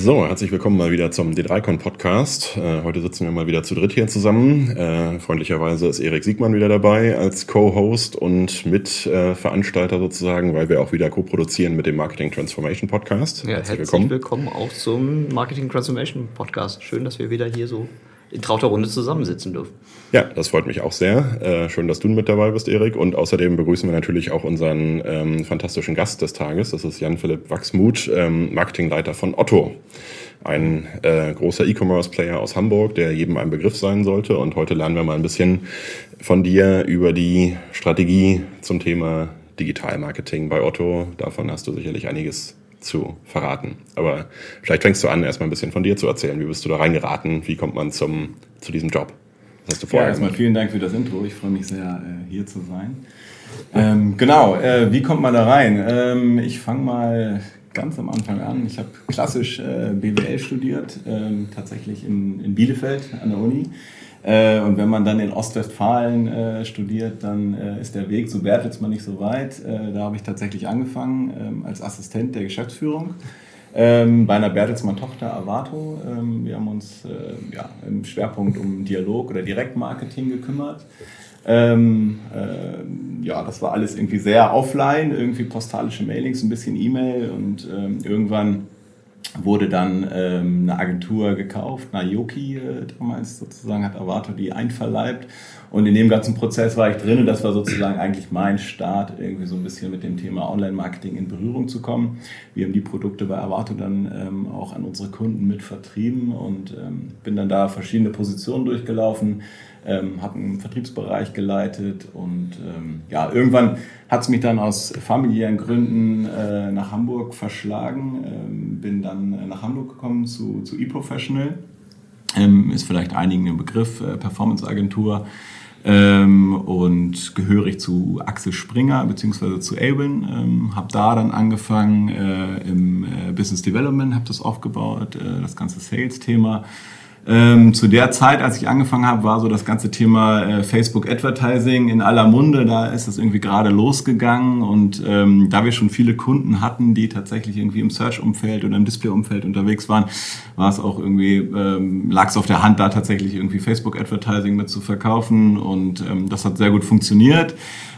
So, herzlich willkommen mal wieder zum D3Con Podcast. Äh, heute sitzen wir mal wieder zu dritt hier zusammen. Äh, freundlicherweise ist Erik Siegmann wieder dabei als Co-Host und Mitveranstalter äh, sozusagen, weil wir auch wieder co-produzieren mit dem Marketing Transformation Podcast. Ja, herzlich, herzlich willkommen. willkommen auch zum Marketing Transformation Podcast. Schön, dass wir wieder hier so in trauter Runde zusammensitzen dürfen. Ja, das freut mich auch sehr. Äh, schön, dass du mit dabei bist, Erik. Und außerdem begrüßen wir natürlich auch unseren ähm, fantastischen Gast des Tages. Das ist Jan-Philipp Wachsmuth, ähm, Marketingleiter von Otto. Ein äh, großer E-Commerce-Player aus Hamburg, der jedem ein Begriff sein sollte. Und heute lernen wir mal ein bisschen von dir über die Strategie zum Thema Digitalmarketing bei Otto. Davon hast du sicherlich einiges zu verraten. Aber vielleicht fängst du an, erstmal ein bisschen von dir zu erzählen. Wie bist du da reingeraten? Wie kommt man zum, zu diesem Job? Was hast du vorher ja, erstmal vielen Dank für das Intro. Ich freue mich sehr, äh, hier zu sein. Ähm, genau, äh, wie kommt man da rein? Ähm, ich fange mal ganz am Anfang an. Ich habe klassisch äh, BWL studiert, ähm, tatsächlich in, in Bielefeld an der Uni. Äh, und wenn man dann in Ostwestfalen äh, studiert, dann äh, ist der Weg zu Bertelsmann nicht so weit. Äh, da habe ich tatsächlich angefangen ähm, als Assistent der Geschäftsführung ähm, bei einer Bertelsmann-Tochter Avato. Ähm, wir haben uns äh, ja, im Schwerpunkt um Dialog oder Direktmarketing gekümmert. Ähm, äh, ja, das war alles irgendwie sehr offline, irgendwie postalische Mailings, ein bisschen E-Mail und ähm, irgendwann wurde dann ähm, eine Agentur gekauft, Nayoki äh, damals sozusagen, hat Avato die einverleibt. Und in dem ganzen Prozess war ich drin und das war sozusagen eigentlich mein Start, irgendwie so ein bisschen mit dem Thema Online-Marketing in Berührung zu kommen. Wir haben die Produkte bei Avato dann ähm, auch an unsere Kunden mit vertrieben und ähm, bin dann da verschiedene Positionen durchgelaufen ähm, habe einen Vertriebsbereich geleitet und ähm, ja, irgendwann hat es mich dann aus familiären Gründen äh, nach Hamburg verschlagen, ähm, bin dann äh, nach Hamburg gekommen zu, zu eProfessional, ähm, ist vielleicht einigen ein Begriff, äh, Performance-Agentur. Ähm, und gehörig zu Axel Springer bzw. zu Abeln. Ähm, habe da dann angefangen äh, im äh, Business Development, habe das aufgebaut, äh, das ganze Sales-Thema. Ähm, zu der Zeit, als ich angefangen habe, war so das ganze Thema äh, Facebook Advertising in aller Munde. Da ist das irgendwie gerade losgegangen und ähm, da wir schon viele Kunden hatten, die tatsächlich irgendwie im Search-Umfeld oder im Display-Umfeld unterwegs waren, war es auch irgendwie ähm, lag es auf der Hand, da tatsächlich irgendwie Facebook Advertising mit zu verkaufen und ähm, das hat sehr gut funktioniert.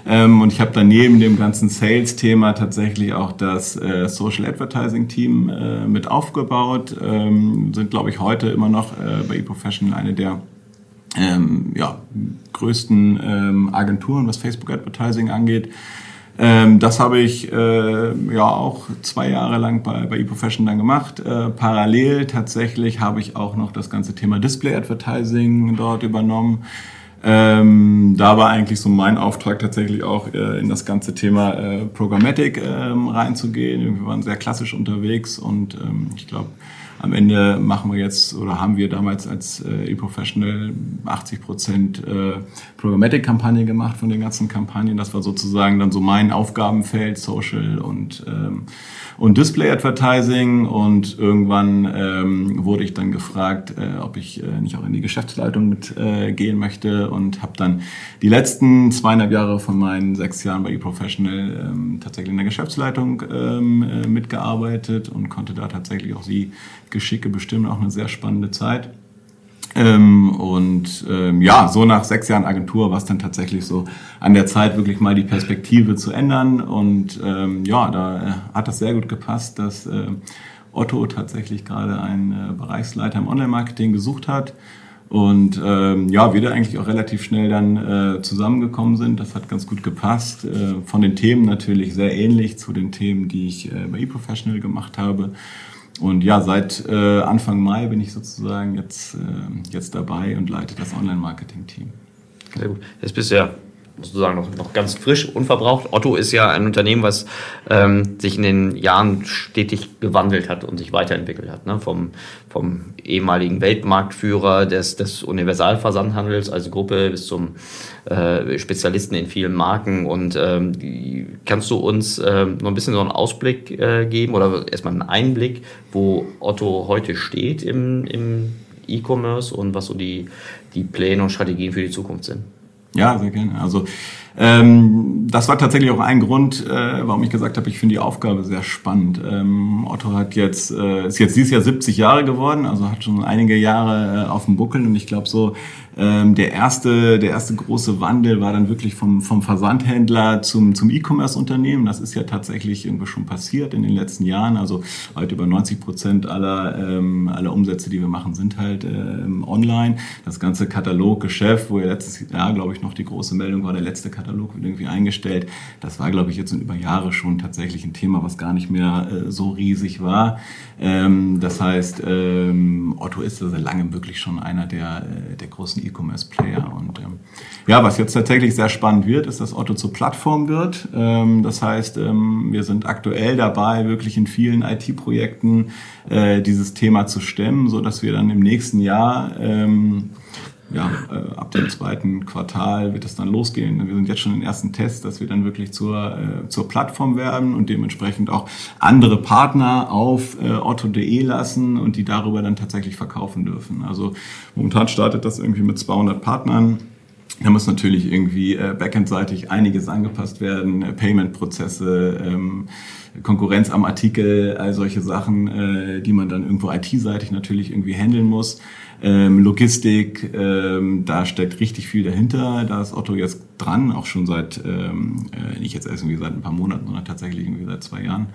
Ähm, und ich habe daneben dem ganzen Sales-Thema tatsächlich auch das äh, Social Advertising-Team äh, mit aufgebaut. Ähm, sind, glaube ich, heute immer noch äh, bei eProfessional eine der ähm, ja, größten ähm, Agenturen, was Facebook Advertising angeht. Ähm, das habe ich äh, ja auch zwei Jahre lang bei, bei eProfession dann gemacht. Äh, parallel tatsächlich habe ich auch noch das ganze Thema Display Advertising dort übernommen. Ähm, da war eigentlich so mein Auftrag tatsächlich auch äh, in das ganze Thema äh, Programmatic ähm, reinzugehen. Wir waren sehr klassisch unterwegs und ähm, ich glaube, am Ende machen wir jetzt oder haben wir damals als äh, eProfessional 80 Prozent äh, Programmatic-Kampagne gemacht von den ganzen Kampagnen. Das war sozusagen dann so mein Aufgabenfeld, Social und ähm, und Display Advertising und irgendwann ähm, wurde ich dann gefragt, äh, ob ich äh, nicht auch in die Geschäftsleitung mit äh, gehen möchte und habe dann die letzten zweieinhalb Jahre von meinen sechs Jahren bei eProfessional ähm, tatsächlich in der Geschäftsleitung ähm, äh, mitgearbeitet und konnte da tatsächlich auch die Geschicke bestimmen, auch eine sehr spannende Zeit. Ähm, und ähm, ja, so nach sechs Jahren Agentur war es dann tatsächlich so an der Zeit, wirklich mal die Perspektive zu ändern. Und ähm, ja, da äh, hat das sehr gut gepasst, dass äh, Otto tatsächlich gerade einen äh, Bereichsleiter im Online-Marketing gesucht hat. Und ähm, ja, wir da eigentlich auch relativ schnell dann äh, zusammengekommen sind. Das hat ganz gut gepasst. Äh, von den Themen natürlich sehr ähnlich zu den Themen, die ich äh, bei eProfessional gemacht habe. Und ja, seit äh, Anfang Mai bin ich sozusagen jetzt, äh, jetzt dabei und leite das Online-Marketing-Team. Sehr gut. Jetzt bist du ja sozusagen noch, noch ganz frisch, unverbraucht. Otto ist ja ein Unternehmen, was ähm, sich in den Jahren stetig gewandelt hat und sich weiterentwickelt hat. Ne? Vom, vom ehemaligen Weltmarktführer des, des Universalversandhandels als Gruppe bis zum äh, Spezialisten in vielen Marken. Und ähm, kannst du uns äh, noch ein bisschen so einen Ausblick äh, geben oder erstmal einen Einblick, wo Otto heute steht im, im E-Commerce und was so die, die Pläne und Strategien für die Zukunft sind? Ja, sehr gerne. Also ähm, das war tatsächlich auch ein Grund, äh, warum ich gesagt habe, ich finde die Aufgabe sehr spannend. Ähm, Otto hat jetzt, äh, ist jetzt dieses Jahr 70 Jahre geworden, also hat schon einige Jahre äh, auf dem Buckel und ich glaube so, ähm, der erste, der erste große Wandel war dann wirklich vom, vom Versandhändler zum, zum E-Commerce-Unternehmen. Das ist ja tatsächlich irgendwie schon passiert in den letzten Jahren. Also heute über 90 Prozent aller, ähm, aller Umsätze, die wir machen, sind halt ähm, online. Das ganze Kataloggeschäft, wo ja letztes Jahr, glaube ich, noch die große Meldung war, der letzte Katalog wird irgendwie eingestellt. Das war, glaube ich, jetzt über Jahre schon tatsächlich ein Thema, was gar nicht mehr äh, so riesig war. Ähm, das heißt, ähm, Otto ist seit langem wirklich schon einer der, äh, der großen großen E-Commerce-Player. Und ähm, ja, was jetzt tatsächlich sehr spannend wird, ist, dass Otto zur Plattform wird. Ähm, das heißt, ähm, wir sind aktuell dabei, wirklich in vielen IT-Projekten äh, dieses Thema zu stemmen, so dass wir dann im nächsten Jahr ähm, ja, äh, ab dem zweiten Quartal wird es dann losgehen. Wir sind jetzt schon den ersten Tests, dass wir dann wirklich zur, äh, zur Plattform werden und dementsprechend auch andere Partner auf äh, otto.de lassen und die darüber dann tatsächlich verkaufen dürfen. Also momentan startet das irgendwie mit 200 Partnern. Da muss natürlich irgendwie äh, backendseitig einiges angepasst werden, äh, Payment-Prozesse, ähm, Konkurrenz am Artikel, all solche Sachen, äh, die man dann irgendwo IT-seitig natürlich irgendwie handeln muss ähm, Logistik, ähm, da steckt richtig viel dahinter. Da ist Otto jetzt dran, auch schon seit, ähm, äh, nicht jetzt erst irgendwie seit ein paar Monaten, sondern tatsächlich irgendwie seit zwei Jahren.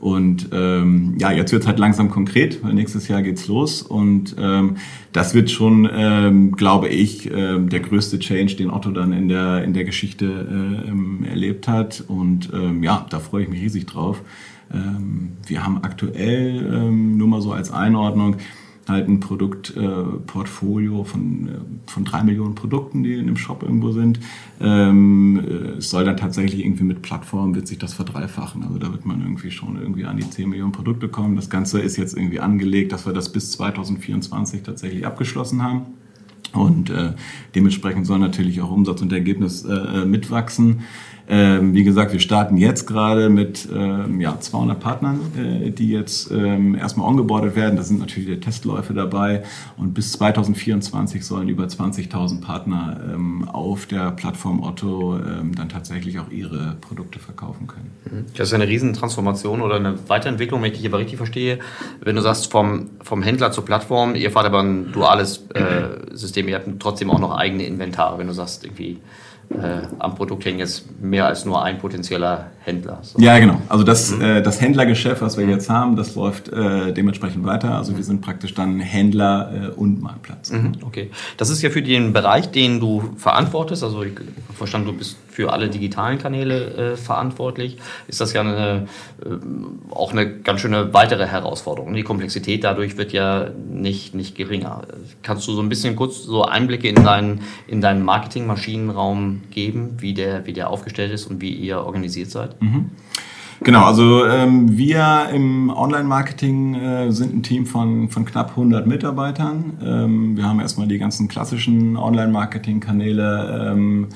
Und ähm, ja, jetzt wird es halt langsam konkret, weil nächstes Jahr geht's los und ähm, das wird schon, ähm, glaube ich, ähm, der größte Change, den Otto dann in der in der Geschichte äh, ähm, erlebt hat. Und ähm, ja, da freue ich mich riesig drauf. Ähm, wir haben aktuell ähm, nur mal so als Einordnung halt ein Produktportfolio äh, von, äh, von drei Millionen Produkten, die in dem Shop irgendwo sind. Ähm, äh, es soll dann tatsächlich irgendwie mit Plattformen wird sich das verdreifachen. Also da wird man irgendwie schon irgendwie an die 10 Millionen Produkte kommen. Das Ganze ist jetzt irgendwie angelegt, dass wir das bis 2024 tatsächlich abgeschlossen haben. Und äh, dementsprechend soll natürlich auch Umsatz und Ergebnis äh, mitwachsen. Ähm, wie gesagt, wir starten jetzt gerade mit ähm, ja, 200 Partnern, äh, die jetzt ähm, erstmal ongeboardet werden. Da sind natürlich die Testläufe dabei. Und bis 2024 sollen über 20.000 Partner ähm, auf der Plattform Otto ähm, dann tatsächlich auch ihre Produkte verkaufen können. Mhm. Das ist eine Riesentransformation oder eine Weiterentwicklung, wenn ich dich aber richtig verstehe. Wenn du sagst, vom, vom Händler zur Plattform, ihr fahrt aber ein duales äh, System, ihr habt trotzdem auch noch eigene Inventare, wenn du sagst, irgendwie am Produkt hängen jetzt mehr als nur ein potenzieller Händler. So. Ja, genau. Also das, mhm. äh, das Händlergeschäft, was wir mhm. jetzt haben, das läuft äh, dementsprechend weiter. Also mhm. wir sind praktisch dann Händler äh, und Marktplatz. Mhm. Okay. Das ist ja für den Bereich, den du verantwortest. Also ich verstanden, du bist für alle digitalen Kanäle äh, verantwortlich. Ist das ja eine, äh, auch eine ganz schöne weitere Herausforderung. Die Komplexität dadurch wird ja nicht, nicht geringer. Kannst du so ein bisschen kurz so Einblicke in deinen, in deinen Marketingmaschinenraum geben, wie der, wie der aufgestellt ist und wie ihr organisiert seid? Mhm. Genau, also ähm, wir im Online-Marketing äh, sind ein Team von, von knapp 100 Mitarbeitern. Ähm, wir haben erstmal die ganzen klassischen Online-Marketing-Kanäle. Ähm,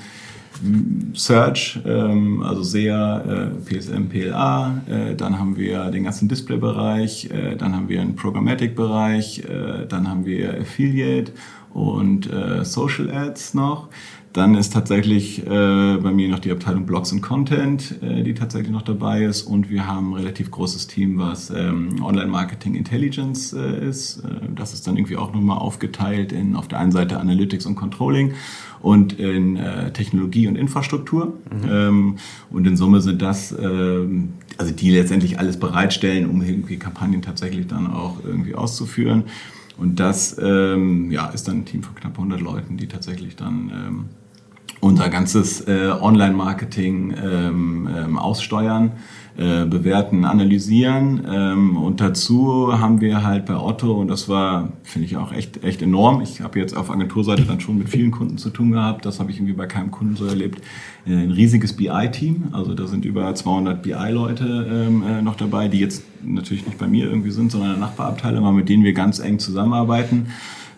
Search, ähm, also SEA, äh, PSM, PLA, äh, dann haben wir den ganzen Display-Bereich, äh, dann haben wir einen Programmatic-Bereich, äh, dann haben wir Affiliate und äh, Social Ads noch. Dann ist tatsächlich äh, bei mir noch die Abteilung Blogs und Content, äh, die tatsächlich noch dabei ist. Und wir haben ein relativ großes Team, was ähm, Online-Marketing Intelligence äh, ist. Äh, das ist dann irgendwie auch nochmal aufgeteilt in auf der einen Seite Analytics und Controlling und in äh, Technologie und Infrastruktur. Mhm. Ähm, und in Summe sind das, ähm, also die letztendlich alles bereitstellen, um irgendwie Kampagnen tatsächlich dann auch irgendwie auszuführen. Und das ähm, ja, ist dann ein Team von knapp 100 Leuten, die tatsächlich dann ähm, unser ganzes äh, Online-Marketing ähm, ähm, aussteuern, äh, bewerten, analysieren. Ähm, und dazu haben wir halt bei Otto, und das war, finde ich auch echt, echt enorm, ich habe jetzt auf Agenturseite dann schon mit vielen Kunden zu tun gehabt, das habe ich irgendwie bei keinem Kunden so erlebt, äh, ein riesiges BI-Team, also da sind über 200 BI-Leute ähm, äh, noch dabei, die jetzt natürlich nicht bei mir irgendwie sind, sondern in der Nachbarabteilung, aber mit denen wir ganz eng zusammenarbeiten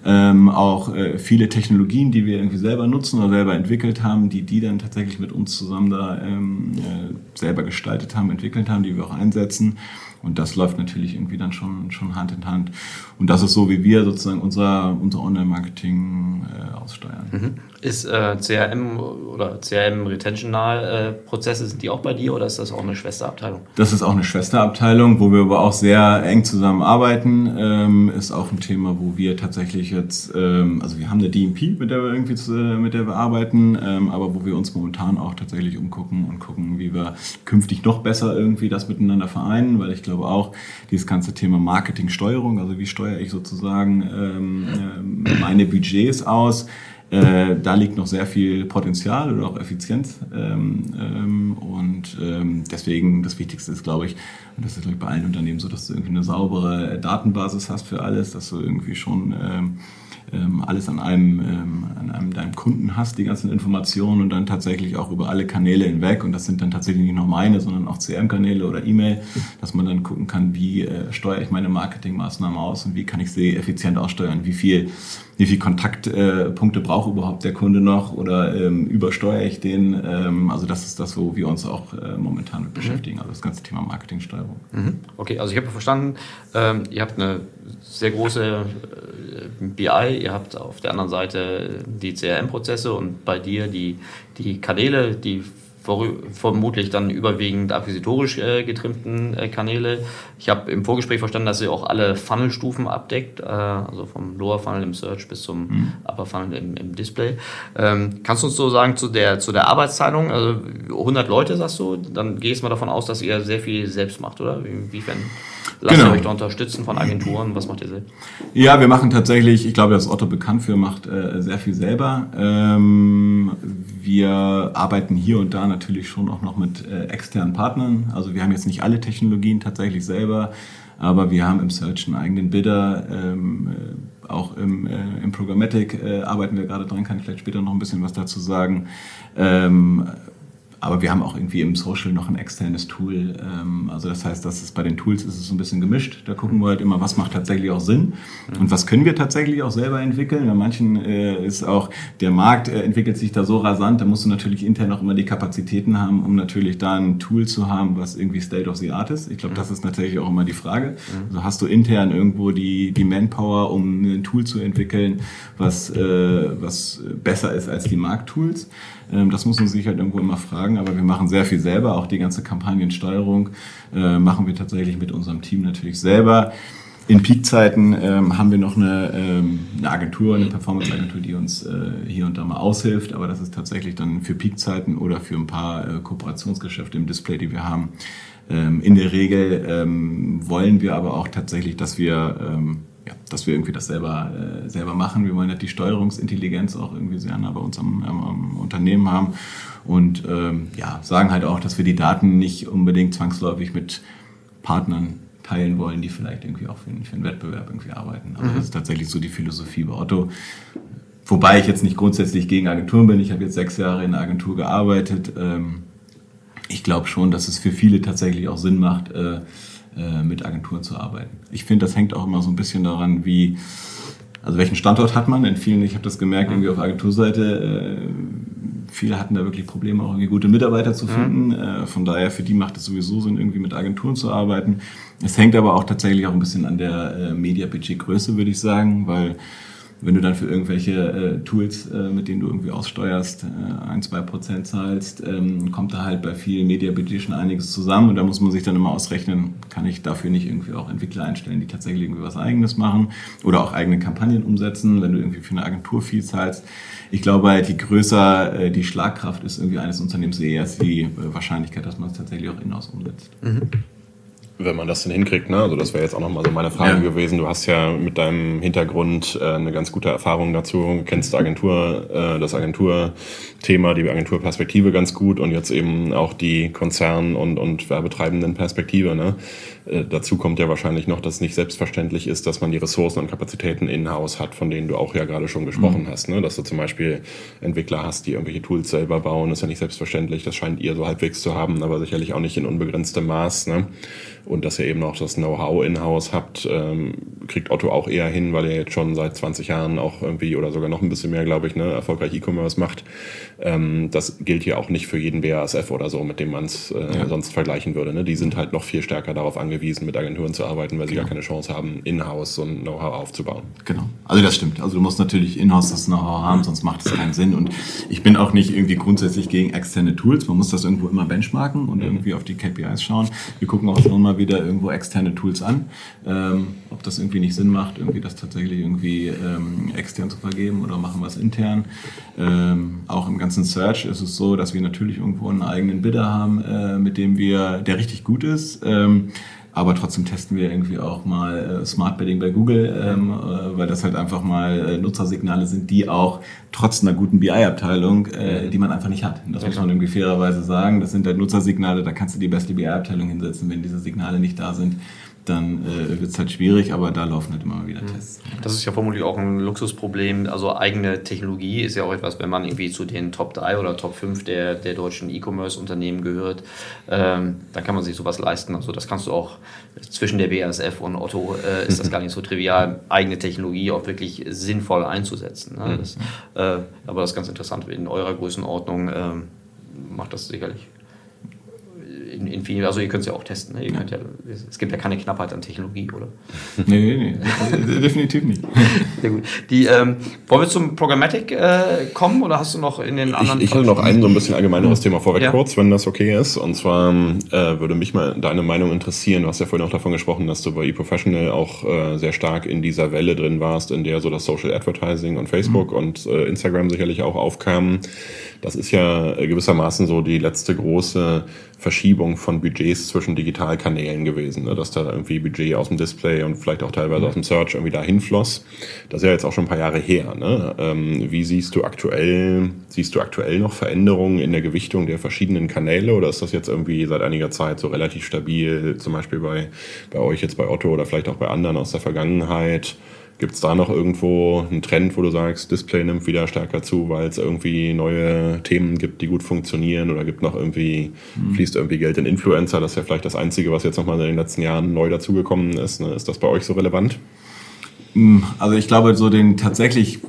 ähm, auch äh, viele Technologien, die wir irgendwie selber nutzen oder selber entwickelt haben, die die dann tatsächlich mit uns zusammen da ähm, äh, selber gestaltet haben, entwickelt haben, die wir auch einsetzen. Und das läuft natürlich irgendwie dann schon, schon Hand in Hand. Und das ist so, wie wir sozusagen unser, unser Online-Marketing äh, aussteuern. Mhm. Ist äh, CRM oder CRM-Retentional-Prozesse, sind die auch bei dir oder ist das auch eine Schwesterabteilung? Das ist auch eine Schwesterabteilung, wo wir aber auch sehr eng zusammenarbeiten. Ähm, ist auch ein Thema, wo wir tatsächlich jetzt, ähm, also wir haben eine DMP, mit der wir irgendwie zu, mit der wir arbeiten, ähm, aber wo wir uns momentan auch tatsächlich umgucken und gucken, wie wir künftig noch besser irgendwie das miteinander vereinen, weil ich glaube auch, dieses ganze Thema Marketingsteuerung, also wie steuere ich sozusagen ähm, äh, meine Budgets aus, äh, da liegt noch sehr viel Potenzial oder auch Effizienz. Ähm, ähm, und ähm, deswegen das Wichtigste ist, glaube ich, und das ist glaube ich, bei allen Unternehmen so, dass du irgendwie eine saubere Datenbasis hast für alles, dass du irgendwie schon ähm, alles an einem, ähm, an einem deinem Kunden hast, die ganzen Informationen und dann tatsächlich auch über alle Kanäle hinweg. Und das sind dann tatsächlich nicht nur meine, sondern auch CM-Kanäle oder E-Mail, dass man dann gucken kann, wie äh, steuere ich meine Marketingmaßnahmen aus und wie kann ich sie effizient aussteuern, wie viel wie viel Kontaktpunkte äh, braucht überhaupt der Kunde noch oder ähm, übersteuere ich den? Ähm, also das ist das, wo wir uns auch äh, momentan mit beschäftigen, mhm. also das ganze Thema Marketingsteuerung. Mhm. Okay, also ich habe verstanden, ähm, ihr habt eine sehr große äh, BI, ihr habt auf der anderen Seite die CRM-Prozesse und bei dir die, die Kanäle, die vermutlich dann überwiegend akquisitorisch äh, getrimmten äh, Kanäle. Ich habe im Vorgespräch verstanden, dass ihr auch alle Funnelstufen abdeckt, äh, also vom Lower Funnel im Search bis zum mhm. Upper Funnel im, im Display. Ähm, kannst du uns so sagen zu der, zu der Arbeitsteilung? Also 100 Leute sagst du, dann gehst du mal davon aus, dass ihr sehr viel selbst macht, oder? Inwiefern? Lasst genau. ihr euch da unterstützen von Agenturen? Was macht ihr selbst? Ja, wir machen tatsächlich, ich glaube, dass Otto bekannt für macht äh, sehr viel selber. Ähm, wir arbeiten hier und da natürlich schon auch noch mit äh, externen Partnern. Also wir haben jetzt nicht alle Technologien tatsächlich selber, aber wir haben im Search einen eigenen Bidder. Ähm, äh, auch im, äh, im Programmatic äh, arbeiten wir gerade dran, kann ich vielleicht später noch ein bisschen was dazu sagen. Ähm, aber wir haben auch irgendwie im Social noch ein externes Tool. Ähm, also das heißt, dass es bei den Tools ist es so ein bisschen gemischt. Da gucken wir halt immer, was macht tatsächlich auch Sinn und was können wir tatsächlich auch selber entwickeln. Bei manchen äh, ist auch der Markt äh, entwickelt sich da so rasant, da musst du natürlich intern auch immer die Kapazitäten haben, um natürlich da ein Tool zu haben, was irgendwie State of the Art ist. Ich glaube, das ist natürlich auch immer die Frage. Also hast du intern irgendwo die, die Manpower, um ein Tool zu entwickeln, was, äh, was besser ist als die Markttools? Ähm, das muss man sich halt irgendwo immer fragen, aber wir machen sehr viel selber. Auch die ganze Kampagnensteuerung äh, machen wir tatsächlich mit unserem Team natürlich selber. In Peakzeiten ähm, haben wir noch eine, ähm, eine Agentur, eine Performance-Agentur, die uns äh, hier und da mal aushilft, aber das ist tatsächlich dann für Peakzeiten oder für ein paar äh, Kooperationsgeschäfte im Display, die wir haben. Ähm, in der Regel ähm, wollen wir aber auch tatsächlich, dass wir ähm, dass wir irgendwie das selber, äh, selber machen. Wir wollen halt die Steuerungsintelligenz auch irgendwie sehr nah bei uns am, am, am Unternehmen haben und ähm, ja, sagen halt auch, dass wir die Daten nicht unbedingt zwangsläufig mit Partnern teilen wollen, die vielleicht irgendwie auch für, für einen Wettbewerb irgendwie arbeiten. Also mhm. das ist tatsächlich so die Philosophie bei Otto. Wobei ich jetzt nicht grundsätzlich gegen Agenturen bin. Ich habe jetzt sechs Jahre in einer Agentur gearbeitet. Ähm, ich glaube schon, dass es für viele tatsächlich auch Sinn macht, äh, äh, mit Agenturen zu arbeiten. Ich finde, das hängt auch immer so ein bisschen daran, wie, also welchen Standort hat man. In vielen, ich habe das gemerkt, irgendwie auf Agenturseite, äh, viele hatten da wirklich Probleme, auch irgendwie gute Mitarbeiter zu finden. Äh, von daher, für die macht es sowieso Sinn, irgendwie mit Agenturen zu arbeiten. Es hängt aber auch tatsächlich auch ein bisschen an der äh, Media-Budget-Größe, würde ich sagen, weil wenn du dann für irgendwelche äh, Tools, äh, mit denen du irgendwie aussteuerst, äh, ein, zwei Prozent zahlst, ähm, kommt da halt bei vielen Media-Budget schon einiges zusammen und da muss man sich dann immer ausrechnen, kann ich dafür nicht irgendwie auch Entwickler einstellen, die tatsächlich irgendwie was Eigenes machen oder auch eigene Kampagnen umsetzen, wenn du irgendwie für eine Agentur viel zahlst. Ich glaube halt, je größer äh, die Schlagkraft ist irgendwie eines Unternehmens, eher ist die äh, Wahrscheinlichkeit, dass man es tatsächlich auch in-house umsetzt. Mhm. Wenn man das denn hinkriegt, ne? Also das wäre jetzt auch nochmal so meine Frage ja. gewesen. Du hast ja mit deinem Hintergrund äh, eine ganz gute Erfahrung dazu, kennst Agentur, äh, das Agenturthema, die Agenturperspektive ganz gut und jetzt eben auch die Konzern- und, und werbetreibenden Perspektive. Ne? Äh, dazu kommt ja wahrscheinlich noch, dass es nicht selbstverständlich ist, dass man die Ressourcen und Kapazitäten in-house hat, von denen du auch ja gerade schon gesprochen mhm. hast. Ne? Dass du zum Beispiel Entwickler hast, die irgendwelche Tools selber bauen, ist ja nicht selbstverständlich. Das scheint ihr so halbwegs zu haben, aber sicherlich auch nicht in unbegrenztem Maß. Ne? Und dass ihr eben auch das Know-how in-house habt, ähm, kriegt Otto auch eher hin, weil ihr jetzt schon seit 20 Jahren auch irgendwie oder sogar noch ein bisschen mehr, glaube ich, ne, erfolgreich E-Commerce macht. Ähm, das gilt hier auch nicht für jeden BASF oder so, mit dem man es äh, ja. sonst vergleichen würde. Ne? Die sind halt noch viel stärker darauf angewiesen, mit Agenturen zu arbeiten, weil sie genau. gar keine Chance haben, in-house so ein Know-how aufzubauen. Genau. Also das stimmt. Also du musst natürlich in-house das Know-how haben, sonst macht es keinen Sinn. Und ich bin auch nicht irgendwie grundsätzlich gegen externe Tools. Man muss das irgendwo immer benchmarken und mhm. irgendwie auf die KPIs schauen. Wir gucken auch immer wieder irgendwo externe Tools an, ähm, ob das irgendwie nicht Sinn macht, irgendwie das tatsächlich irgendwie ähm, extern zu vergeben oder machen wir es intern. Ähm, auch im ganzen Search ist es so, dass wir natürlich irgendwo einen eigenen Bidder haben, äh, mit dem wir, der richtig gut ist. Ähm, aber trotzdem testen wir irgendwie auch mal äh, Smart Bidding bei Google, ähm, äh, weil das halt einfach mal äh, Nutzersignale sind, die auch trotz einer guten BI-Abteilung, äh, die man einfach nicht hat. Das muss man irgendwie fairerweise sagen. Das sind halt Nutzersignale, da kannst du die beste BI-Abteilung hinsetzen, wenn diese Signale nicht da sind dann äh, wird es halt schwierig, aber da laufen halt immer mal wieder mhm. Tests. Das ist ja vermutlich auch ein Luxusproblem. Also eigene Technologie ist ja auch etwas, wenn man irgendwie zu den Top 3 oder Top 5 der, der deutschen E-Commerce-Unternehmen gehört, ähm, dann kann man sich sowas leisten. Also das kannst du auch zwischen der BASF und Otto äh, ist das gar nicht so trivial, eigene Technologie auch wirklich sinnvoll einzusetzen. Ne? Das, äh, aber das ist ganz interessant. In eurer Größenordnung ähm, macht das sicherlich in, in vielen, also ihr könnt es ja auch testen. Ne? Ihr ja. Ja, es gibt ja keine Knappheit an Technologie, oder? Nee, nee, nee definitiv nicht. Sehr gut. Die, ähm, wollen wir zum Programmatic äh, kommen oder hast du noch in den anderen... Ich, ich hatte noch ein so ein bisschen allgemeineres Thema vorweg ja. kurz, wenn das okay ist. Und zwar äh, würde mich mal deine Meinung interessieren. Du hast ja vorhin auch davon gesprochen, dass du bei eProfessional auch äh, sehr stark in dieser Welle drin warst, in der so das Social Advertising und Facebook mhm. und äh, Instagram sicherlich auch aufkamen. Das ist ja gewissermaßen so die letzte große Verschiebung von Budgets zwischen Digitalkanälen gewesen, ne? dass da irgendwie Budget aus dem Display und vielleicht auch teilweise aus dem Search irgendwie dahin floss. Das ist ja jetzt auch schon ein paar Jahre her. Ne? Ähm, wie siehst du aktuell, siehst du aktuell noch Veränderungen in der Gewichtung der verschiedenen Kanäle oder ist das jetzt irgendwie seit einiger Zeit so relativ stabil, zum Beispiel bei, bei euch jetzt bei Otto oder vielleicht auch bei anderen aus der Vergangenheit? Gibt es da noch irgendwo einen Trend, wo du sagst, Display nimmt wieder stärker zu, weil es irgendwie neue Themen gibt, die gut funktionieren oder gibt noch irgendwie, mhm. fließt irgendwie Geld in Influencer? Das ist ja vielleicht das Einzige, was jetzt nochmal in den letzten Jahren neu dazugekommen ist. Ne? Ist das bei euch so relevant? Hm, also ich glaube, so den tatsächlich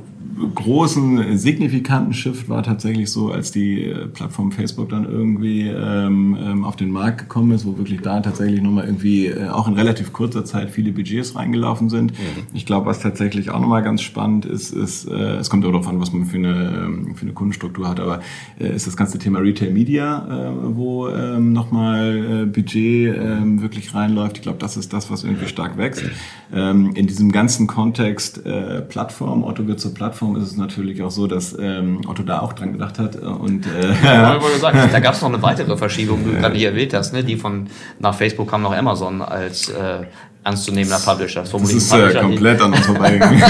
großen signifikanten Shift war tatsächlich so, als die äh, Plattform Facebook dann irgendwie ähm, ähm, auf den Markt gekommen ist, wo wirklich da tatsächlich nochmal irgendwie äh, auch in relativ kurzer Zeit viele Budgets reingelaufen sind. Mhm. Ich glaube, was tatsächlich auch nochmal ganz spannend ist, ist, äh, es kommt auch darauf an, was man für eine, ähm, für eine Kundenstruktur hat, aber äh, ist das ganze Thema Retail Media, äh, wo ähm, nochmal äh, Budget äh, wirklich reinläuft. Ich glaube, das ist das, was irgendwie stark wächst. Ähm, in diesem ganzen Kontext äh, Plattform, Otto wird zur Plattform, Plattform ist es natürlich auch so, dass ähm, Otto da auch dran gedacht hat. Und, äh, ja, sagen, da gab es noch eine weitere Verschiebung, die du gerade erwähnt hast, ne? die von nach Facebook kam noch Amazon als äh, ernstzunehmender Publisher. Das, das ist Publisher, komplett an uns vorbeigegangen.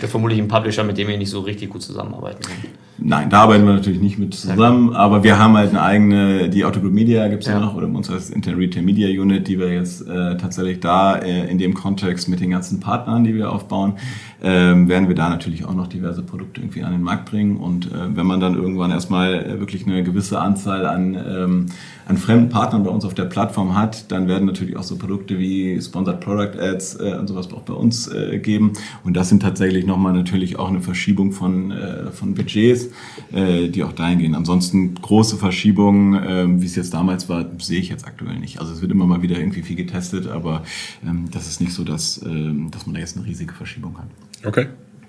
der vermutlich ein Publisher, mit dem wir nicht so richtig gut zusammenarbeiten können. Nein, da arbeiten wir natürlich nicht mit zusammen, aber wir haben halt eine eigene, die Autogroup Media gibt's ja. ja noch, oder uns heißt Inter Retail Media Unit, die wir jetzt äh, tatsächlich da äh, in dem Kontext mit den ganzen Partnern, die wir aufbauen, ähm, werden wir da natürlich auch noch diverse Produkte irgendwie an den Markt bringen. Und äh, wenn man dann irgendwann erstmal äh, wirklich eine gewisse Anzahl an ähm, an fremden Partnern bei uns auf der Plattform hat, dann werden natürlich auch so Produkte wie Sponsored Product Ads äh, und sowas auch bei uns äh, geben. Und das sind tatsächlich nochmal natürlich auch eine Verschiebung von, äh, von Budgets, äh, die auch dahin gehen. Ansonsten große Verschiebungen, äh, wie es jetzt damals war, sehe ich jetzt aktuell nicht. Also es wird immer mal wieder irgendwie viel getestet, aber ähm, das ist nicht so, dass, äh, dass man da jetzt eine riesige Verschiebung hat. Okay,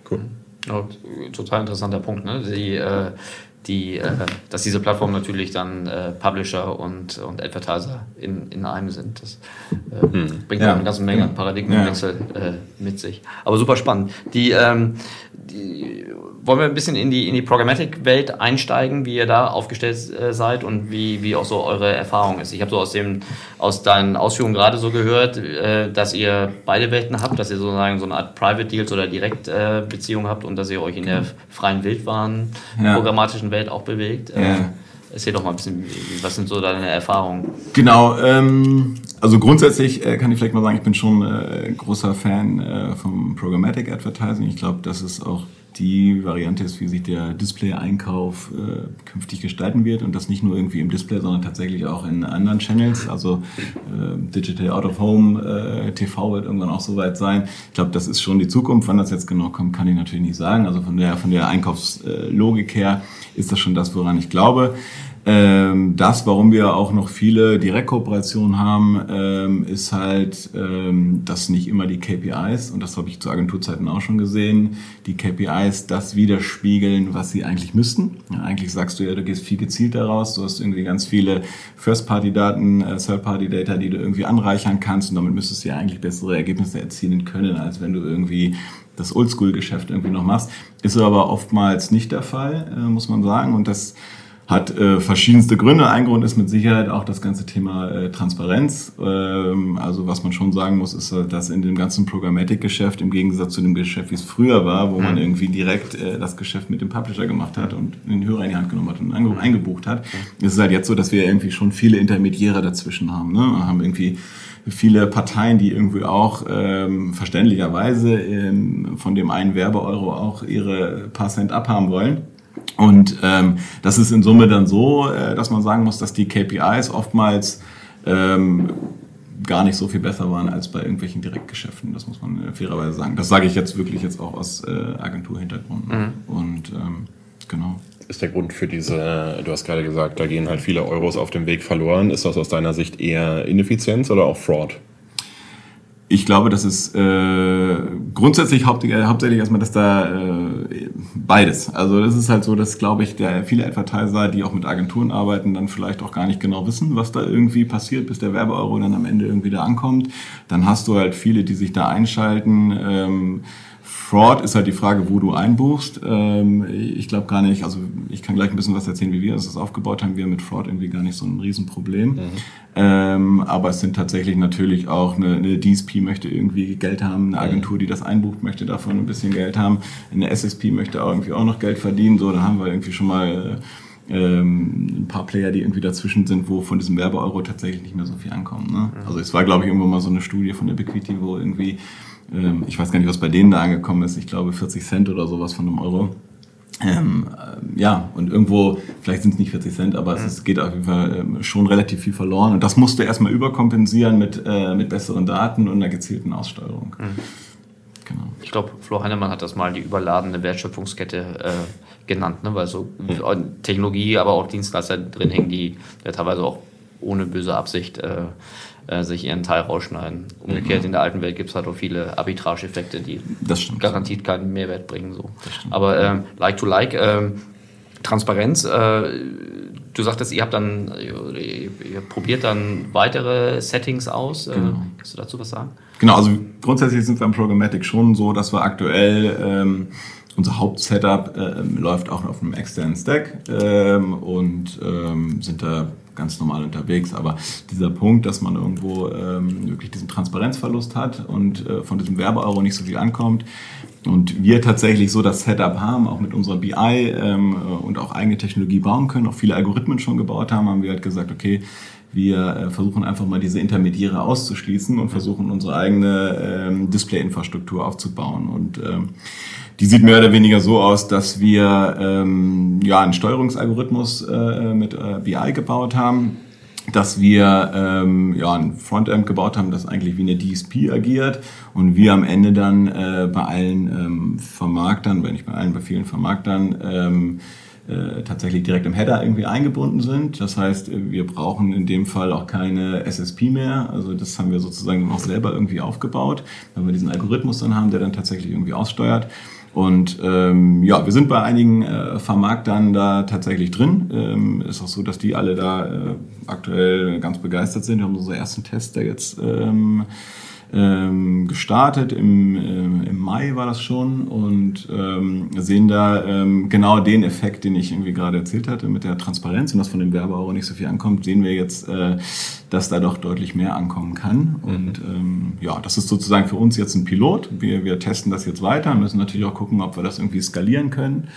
cool. Ja, total interessanter Punkt. Ne? Die, äh, die, äh, dass diese Plattformen natürlich dann äh, Publisher und, und Advertiser in, in einem sind. Das äh, hm. bringt ja. eine ganze Menge an Paradigmenwechsel ja. Äh, mit sich. Aber super spannend. Die, ähm, die, wollen wir ein bisschen in die, in die Programmatic-Welt einsteigen, wie ihr da aufgestellt äh, seid und wie, wie auch so eure Erfahrung ist. Ich habe so aus, dem, aus deinen Ausführungen gerade so gehört, äh, dass ihr beide Welten habt, dass ihr sozusagen so eine Art Private Deals oder Direktbeziehung äh, habt und dass ihr euch in der freien Wildwaren ja. programmatischen Welt auch bewegt. Ja. Äh, Erzähl doch mal ein bisschen, was sind so deine Erfahrungen? Genau, ähm, also grundsätzlich äh, kann ich vielleicht mal sagen, ich bin schon äh, großer Fan äh, vom Programmatic Advertising. Ich glaube, das ist auch die Variante ist, wie sich der Display-Einkauf äh, künftig gestalten wird und das nicht nur irgendwie im Display, sondern tatsächlich auch in anderen Channels. Also äh, Digital Out of Home, äh, TV wird irgendwann auch soweit sein. Ich glaube, das ist schon die Zukunft. Wann das jetzt genau kommt, kann ich natürlich nicht sagen. Also von der, von der Einkaufslogik her ist das schon das, woran ich glaube. Ähm, das, warum wir auch noch viele Direktkooperationen haben, ähm, ist halt, ähm, dass nicht immer die KPIs, und das habe ich zu Agenturzeiten auch schon gesehen, die KPIs das widerspiegeln, was sie eigentlich müssten. Ja, eigentlich sagst du ja, du gehst viel gezielter raus, du hast irgendwie ganz viele First-Party-Daten, äh, Third-Party-Data, die du irgendwie anreichern kannst und damit müsstest du ja eigentlich bessere Ergebnisse erzielen können, als wenn du irgendwie das Oldschool-Geschäft irgendwie noch machst. Ist aber oftmals nicht der Fall, äh, muss man sagen. Und das hat äh, verschiedenste Gründe. Ein Grund ist mit Sicherheit auch das ganze Thema äh, Transparenz. Ähm, also was man schon sagen muss, ist, dass in dem ganzen Programmatic-Geschäft im Gegensatz zu dem Geschäft, wie es früher war, wo man mhm. irgendwie direkt äh, das Geschäft mit dem Publisher gemacht hat und den Hörer in die Hand genommen hat und eingebucht hat, ist es halt jetzt so, dass wir irgendwie schon viele Intermediäre dazwischen haben. Ne? Wir haben irgendwie viele Parteien, die irgendwie auch ähm, verständlicherweise ähm, von dem einen Werbeeuro auch ihre paar Cent abhaben wollen. Und ähm, das ist in Summe dann so, äh, dass man sagen muss, dass die KPIs oftmals ähm, gar nicht so viel besser waren als bei irgendwelchen Direktgeschäften. Das muss man äh, fairerweise sagen. Das sage ich jetzt wirklich jetzt auch aus äh, Agenturhintergrund. Mhm. Und ähm, genau. Ist der Grund für diese, du hast gerade gesagt, da gehen halt viele Euros auf dem Weg verloren. Ist das aus deiner Sicht eher Ineffizienz oder auch Fraud? Ich glaube, das ist äh, grundsätzlich hauptsächlich, hauptsächlich erstmal, dass da äh, beides. Also das ist halt so, dass, glaube ich, der viele Advertiser, die auch mit Agenturen arbeiten, dann vielleicht auch gar nicht genau wissen, was da irgendwie passiert, bis der Werbeeuro dann am Ende irgendwie da ankommt. Dann hast du halt viele, die sich da einschalten. Ähm, Fraud ist halt die Frage, wo du einbuchst. Ähm, ich glaube gar nicht, also ich kann gleich ein bisschen was erzählen, wie wir das aufgebaut haben. Wir haben mit Fraud irgendwie gar nicht so ein Riesenproblem. Mhm. Ähm, aber es sind tatsächlich natürlich auch eine, eine DSP möchte irgendwie Geld haben, eine Agentur, die das einbucht, möchte davon ein bisschen Geld haben, eine SSP möchte auch irgendwie auch noch Geld verdienen. So, da haben wir irgendwie schon mal ähm, ein paar Player, die irgendwie dazwischen sind, wo von diesem Werbeeuro tatsächlich nicht mehr so viel ankommt. Ne? Mhm. Also es war, glaube ich, irgendwo mal so eine Studie von der Biquity, wo irgendwie ähm, ich weiß gar nicht, was bei denen da angekommen ist, ich glaube 40 Cent oder sowas von einem Euro. Ähm, äh, ja, und irgendwo, vielleicht sind es nicht 40 Cent, aber mhm. es geht auf jeden Fall ähm, schon relativ viel verloren. Und das musste erstmal überkompensieren mit, äh, mit besseren Daten und einer gezielten Aussteuerung. Mhm. Genau. Ich glaube, Flo Heinemann hat das mal die überladene Wertschöpfungskette äh, genannt, ne? weil so mhm. Technologie, aber auch Dienstleister drin hängen, die ja teilweise auch ohne böse Absicht äh, äh, sich ihren Teil rausschneiden. Umgekehrt mhm. in der alten Welt gibt es halt auch viele Arbitrage-Effekte, die garantiert keinen Mehrwert bringen. So. Aber ähm, like to like, ähm, Transparenz, äh, du sagtest, ihr habt dann, ihr, ihr, probiert dann weitere Settings aus. Äh, genau. kannst du dazu was sagen? Genau, also grundsätzlich sind wir im Programmatic schon so, dass wir aktuell ähm, unser Hauptsetup äh, läuft auch auf einem externen Stack ähm, und ähm, sind da ganz normal unterwegs. Aber dieser Punkt, dass man irgendwo ähm, wirklich diesen Transparenzverlust hat und äh, von diesem Werbeeuro nicht so viel ankommt, und wir tatsächlich so das Setup haben, auch mit unserer BI ähm, und auch eigene Technologie bauen können, auch viele Algorithmen schon gebaut haben, haben wir halt gesagt, okay, wir äh, versuchen einfach mal diese Intermediäre auszuschließen und versuchen unsere eigene ähm, Display-Infrastruktur aufzubauen. Und ähm, die sieht mehr oder weniger so aus, dass wir ähm, ja einen Steuerungsalgorithmus äh, mit äh, BI gebaut haben, dass wir ähm, ja ein Frontend gebaut haben, das eigentlich wie eine DSP agiert und wir am Ende dann äh, bei allen ähm, Vermarktern, wenn nicht bei allen, bei vielen Vermarktern ähm, äh, tatsächlich direkt im Header irgendwie eingebunden sind. Das heißt, wir brauchen in dem Fall auch keine SSP mehr. Also das haben wir sozusagen auch selber irgendwie aufgebaut, weil wir diesen Algorithmus dann haben, der dann tatsächlich irgendwie aussteuert. Und ähm, ja, wir sind bei einigen äh, Vermarktern da tatsächlich drin. Ähm, ist auch so, dass die alle da äh, aktuell ganz begeistert sind. Wir haben unseren ersten Test, der jetzt ähm, ähm, gestartet. Im, äh, Im Mai war das schon und ähm, sehen da ähm, genau den Effekt, den ich irgendwie gerade erzählt hatte mit der Transparenz und dass von dem Werbeeuro nicht so viel ankommt, sehen wir jetzt, äh, dass da doch deutlich mehr ankommen kann. Und ähm, ja, das ist sozusagen für uns jetzt ein Pilot. Wir, wir testen das jetzt weiter, müssen natürlich auch gucken, ob wir das irgendwie skalieren können.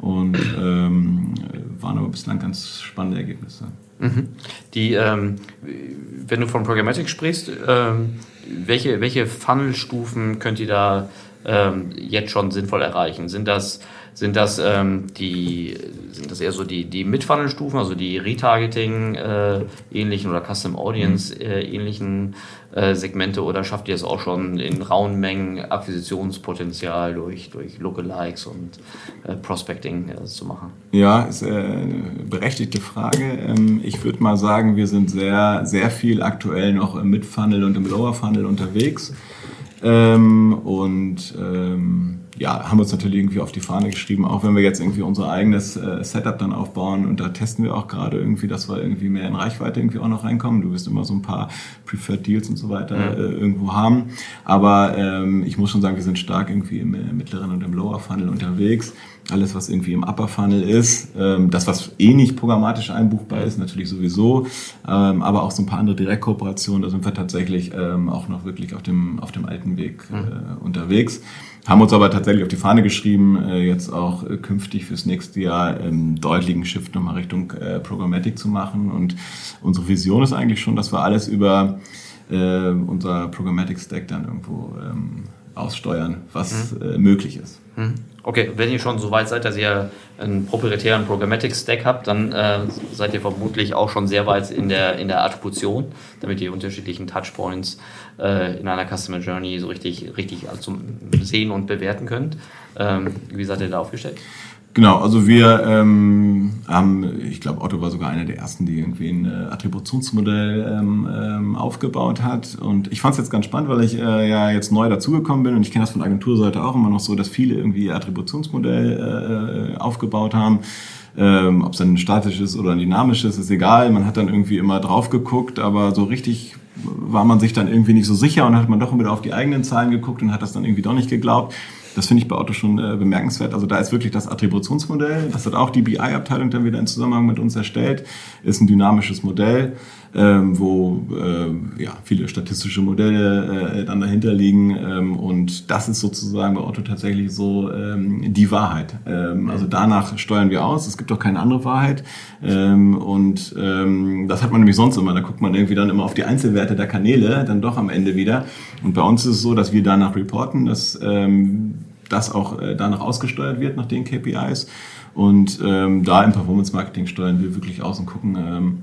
Und ähm, waren aber bislang ganz spannende Ergebnisse. Mhm. Die, ähm, wenn du von Programmatic sprichst, ähm, welche, welche Funnelstufen könnt ihr da ähm, jetzt schon sinnvoll erreichen? Sind das, sind das, ähm, die, sind das eher so die, die Mid-Funnel-Stufen, also die Retargeting äh, ähnlichen oder Custom Audience mhm. Äh, Segmente oder schafft ihr es auch schon in rauen Mengen Akquisitionspotenzial durch, durch Lookalikes und äh, Prospecting äh, zu machen? Ja, ist äh, eine berechtigte Frage. Ähm, ich würde mal sagen, wir sind sehr, sehr viel aktuell noch im Mid-Funnel und im Lower-Funnel unterwegs. Ähm, und ähm, ja, haben wir uns natürlich irgendwie auf die Fahne geschrieben, auch wenn wir jetzt irgendwie unser eigenes äh, Setup dann aufbauen und da testen wir auch gerade irgendwie, dass wir irgendwie mehr in Reichweite irgendwie auch noch reinkommen. Du wirst immer so ein paar Preferred Deals und so weiter äh, irgendwo haben. Aber ähm, ich muss schon sagen, wir sind stark irgendwie im, im mittleren und im Lower Funnel unterwegs. Alles, was irgendwie im Upper Funnel ist, ähm, das, was eh nicht programmatisch einbuchbar ist, natürlich sowieso, ähm, aber auch so ein paar andere Direktkooperationen, da sind wir tatsächlich ähm, auch noch wirklich auf dem, auf dem alten Weg äh, unterwegs. Haben uns aber tatsächlich auf die Fahne geschrieben, äh, jetzt auch äh, künftig fürs nächste Jahr einen deutlichen Shift nochmal Richtung äh, Programmatic zu machen. Und unsere Vision ist eigentlich schon, dass wir alles über unser Programmatic Stack dann irgendwo ähm, aussteuern, was mhm. möglich ist. Mhm. Okay, wenn ihr schon so weit seid, dass ihr einen proprietären Programmatic Stack habt, dann äh, seid ihr vermutlich auch schon sehr weit in der, in der Attribution, damit ihr unterschiedlichen Touchpoints äh, in einer Customer Journey so richtig, richtig also sehen und bewerten könnt. Ähm, wie seid ihr da aufgestellt? Genau, also wir ähm, haben, ich glaube, Otto war sogar einer der ersten, die irgendwie ein äh, Attributionsmodell ähm, ähm, aufgebaut hat. Und ich fand es jetzt ganz spannend, weil ich äh, ja jetzt neu dazugekommen bin und ich kenne das von Agenturseite auch immer noch so, dass viele irgendwie ihr Attributionsmodell äh, aufgebaut haben. Ähm, Ob es dann ein statisches oder ein dynamisches, ist egal. Man hat dann irgendwie immer drauf geguckt, aber so richtig war man sich dann irgendwie nicht so sicher und hat man doch wieder auf die eigenen Zahlen geguckt und hat das dann irgendwie doch nicht geglaubt. Das finde ich bei Otto schon äh, bemerkenswert. Also da ist wirklich das Attributionsmodell, das hat auch die BI-Abteilung dann wieder in Zusammenhang mit uns erstellt, ist ein dynamisches Modell, ähm, wo äh, ja, viele statistische Modelle äh, dann dahinter liegen. Ähm, und das ist sozusagen bei Otto tatsächlich so ähm, die Wahrheit. Ähm, also danach steuern wir aus. Es gibt auch keine andere Wahrheit. Ähm, und ähm, das hat man nämlich sonst immer. Da guckt man irgendwie dann immer auf die Einzelwerte der Kanäle, dann doch am Ende wieder. Und bei uns ist es so, dass wir danach reporten, dass ähm, das auch äh, danach ausgesteuert wird, nach den KPIs. Und ähm, da im Performance Marketing steuern wir wirklich aus und gucken, ähm,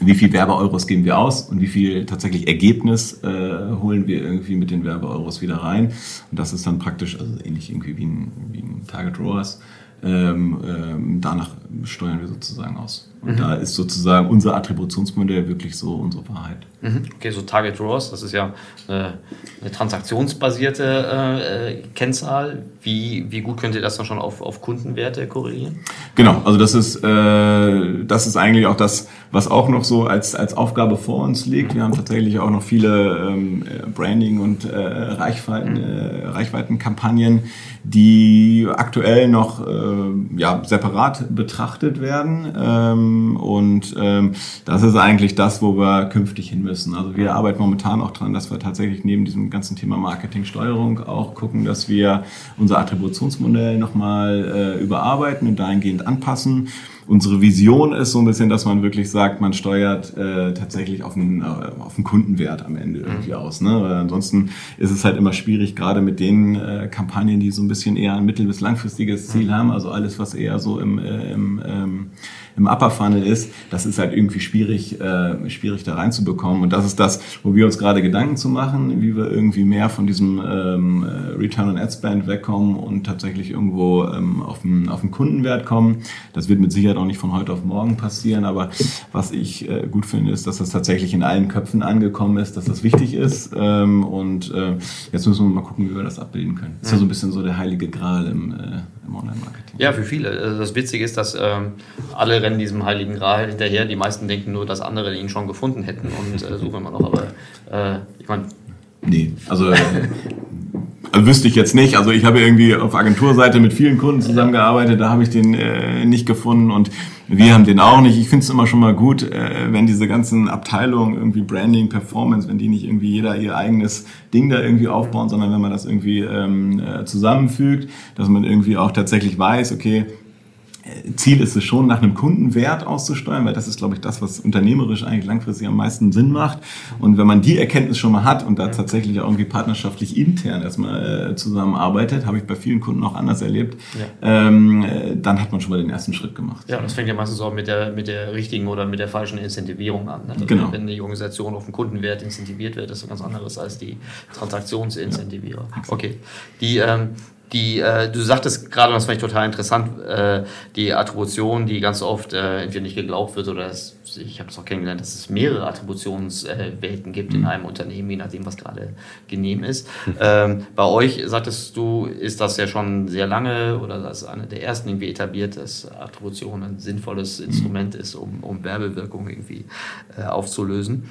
wie viel Werbeeuros geben wir aus und wie viel tatsächlich Ergebnis äh, holen wir irgendwie mit den Werbeeuros wieder rein. Und das ist dann praktisch, also ähnlich irgendwie wie ein, wie ein Target ROAS. Ähm, ähm, danach steuern wir sozusagen aus. Und mhm. da ist sozusagen unser Attributionsmodell wirklich so unsere Wahrheit. Mhm. Okay, so Target ROAS, das ist ja eine, eine transaktionsbasierte äh, Kennzahl. Wie, wie gut könnt ihr das dann schon auf, auf Kundenwerte korrelieren? Genau, also das ist, äh, das ist eigentlich auch das, was auch noch so als, als Aufgabe vor uns liegt. Wir haben tatsächlich auch noch viele ähm, Branding- und äh, Reichweiten, mhm. äh, Reichweitenkampagnen, die aktuell noch äh, ja, separat betrachtet werden. Ähm, und ähm, das ist eigentlich das, wo wir künftig hin müssen. Also wir arbeiten momentan auch dran, dass wir tatsächlich neben diesem ganzen Thema Marketingsteuerung auch gucken, dass wir unser Attributionsmodell nochmal äh, überarbeiten und dahingehend anpassen unsere Vision ist so ein bisschen, dass man wirklich sagt, man steuert äh, tatsächlich auf einen, äh, auf einen Kundenwert am Ende irgendwie mhm. aus. Ne? Weil ansonsten ist es halt immer schwierig, gerade mit den äh, Kampagnen, die so ein bisschen eher ein mittel- bis langfristiges Ziel mhm. haben, also alles, was eher so im, äh, im ähm, im Upper Funnel ist, das ist halt irgendwie schwierig, äh, schwierig da reinzubekommen. Und das ist das, wo wir uns gerade Gedanken zu machen, wie wir irgendwie mehr von diesem ähm, äh, Return on Ad Spend wegkommen und tatsächlich irgendwo ähm, auf, den, auf den Kundenwert kommen. Das wird mit Sicherheit auch nicht von heute auf morgen passieren, aber was ich äh, gut finde, ist, dass das tatsächlich in allen Köpfen angekommen ist, dass das wichtig ist. Ähm, und äh, jetzt müssen wir mal gucken, wie wir das abbilden können. Das ist ja so ein bisschen so der heilige Gral im, äh, im Online-Marketing. Ja, für viele. Also das Witzige ist, dass ähm, alle rennen diesem heiligen Gral hinterher. Die meisten denken nur, dass andere ihn schon gefunden hätten und äh, suchen immer noch. Aber äh, ich meine, Nee, also, äh, wüsste ich jetzt nicht. Also ich habe irgendwie auf Agenturseite mit vielen Kunden zusammengearbeitet, da habe ich den äh, nicht gefunden und wir haben den auch nicht. Ich finde es immer schon mal gut, äh, wenn diese ganzen Abteilungen irgendwie Branding, Performance, wenn die nicht irgendwie jeder ihr eigenes Ding da irgendwie aufbauen, sondern wenn man das irgendwie ähm, äh, zusammenfügt, dass man irgendwie auch tatsächlich weiß, okay, Ziel ist es schon, nach einem Kundenwert auszusteuern, weil das ist, glaube ich, das, was unternehmerisch eigentlich langfristig am meisten Sinn macht. Und wenn man die Erkenntnis schon mal hat und da tatsächlich auch irgendwie partnerschaftlich intern erstmal äh, zusammenarbeitet, habe ich bei vielen Kunden auch anders erlebt, ja. ähm, äh, dann hat man schon mal den ersten Schritt gemacht. Ja, das fängt ja meistens auch mit der, mit der richtigen oder mit der falschen Incentivierung an. Also genau. Wenn die Organisation auf den Kundenwert incentiviert wird, ist das ganz anderes als die Transaktionsincentivierer. Ja. Okay. Die, ähm, die, äh, du sagtest gerade, das fand ich total interessant, äh, die Attribution, die ganz oft äh, entweder nicht geglaubt wird oder es, ich habe es auch kennengelernt, dass es mehrere Attributionswelten gibt in mhm. einem Unternehmen, je nachdem, was gerade genehm ist. Ähm, bei euch, sagtest du, ist das ja schon sehr lange oder das ist eine der ersten irgendwie etabliert, dass Attribution ein sinnvolles Instrument ist, um, um Werbewirkung irgendwie äh, aufzulösen.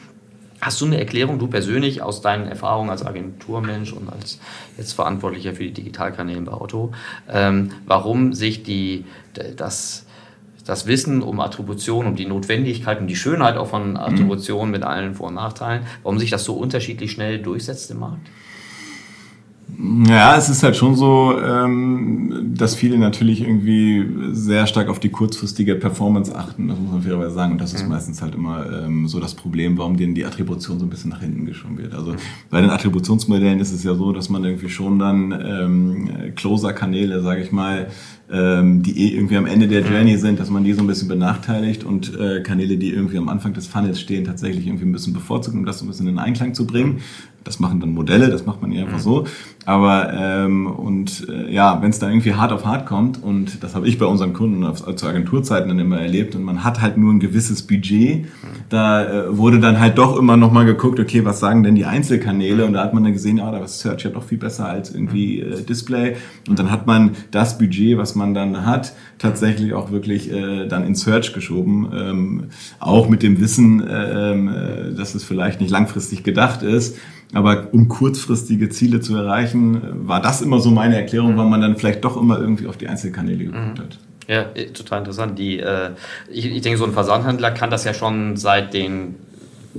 Hast du eine Erklärung, du persönlich, aus deinen Erfahrungen als Agenturmensch und als jetzt Verantwortlicher für die Digitalkanäle bei Otto, ähm, warum sich die, das, das Wissen um Attribution, um die Notwendigkeit, um die Schönheit auch von Attribution mhm. mit allen Vor- und Nachteilen, warum sich das so unterschiedlich schnell durchsetzt im Markt? Ja, es ist halt schon so, ähm, dass viele natürlich irgendwie sehr stark auf die kurzfristige Performance achten, das muss man fairerweise sagen. Und das ist mhm. meistens halt immer ähm, so das Problem, warum denen die Attribution so ein bisschen nach hinten geschoben wird. Also bei den Attributionsmodellen ist es ja so, dass man irgendwie schon dann ähm, Closer-Kanäle, sage ich mal, ähm, die eh irgendwie am Ende der Journey sind, dass man die so ein bisschen benachteiligt und äh, Kanäle, die irgendwie am Anfang des Funnels stehen, tatsächlich irgendwie ein bisschen bevorzugt, um das so ein bisschen in Einklang zu bringen. Das machen dann Modelle, das macht man ja einfach so. Aber ähm, und äh, ja, wenn es da irgendwie hart auf hart kommt, und das habe ich bei unseren Kunden auf, zu Agenturzeiten dann immer erlebt, und man hat halt nur ein gewisses Budget, da äh, wurde dann halt doch immer nochmal geguckt, okay, was sagen denn die Einzelkanäle? Und da hat man dann gesehen, ja, da ist Search ja doch viel besser als irgendwie äh, Display. Und dann hat man das Budget, was man dann hat, tatsächlich auch wirklich äh, dann in Search geschoben. Ähm, auch mit dem Wissen, äh, äh, dass es vielleicht nicht langfristig gedacht ist. Aber um kurzfristige Ziele zu erreichen, war das immer so meine Erklärung, weil man dann vielleicht doch immer irgendwie auf die Einzelkanäle geguckt mhm. hat. Ja, total interessant. Die, äh, ich, ich denke, so ein Versandhändler kann das ja schon seit den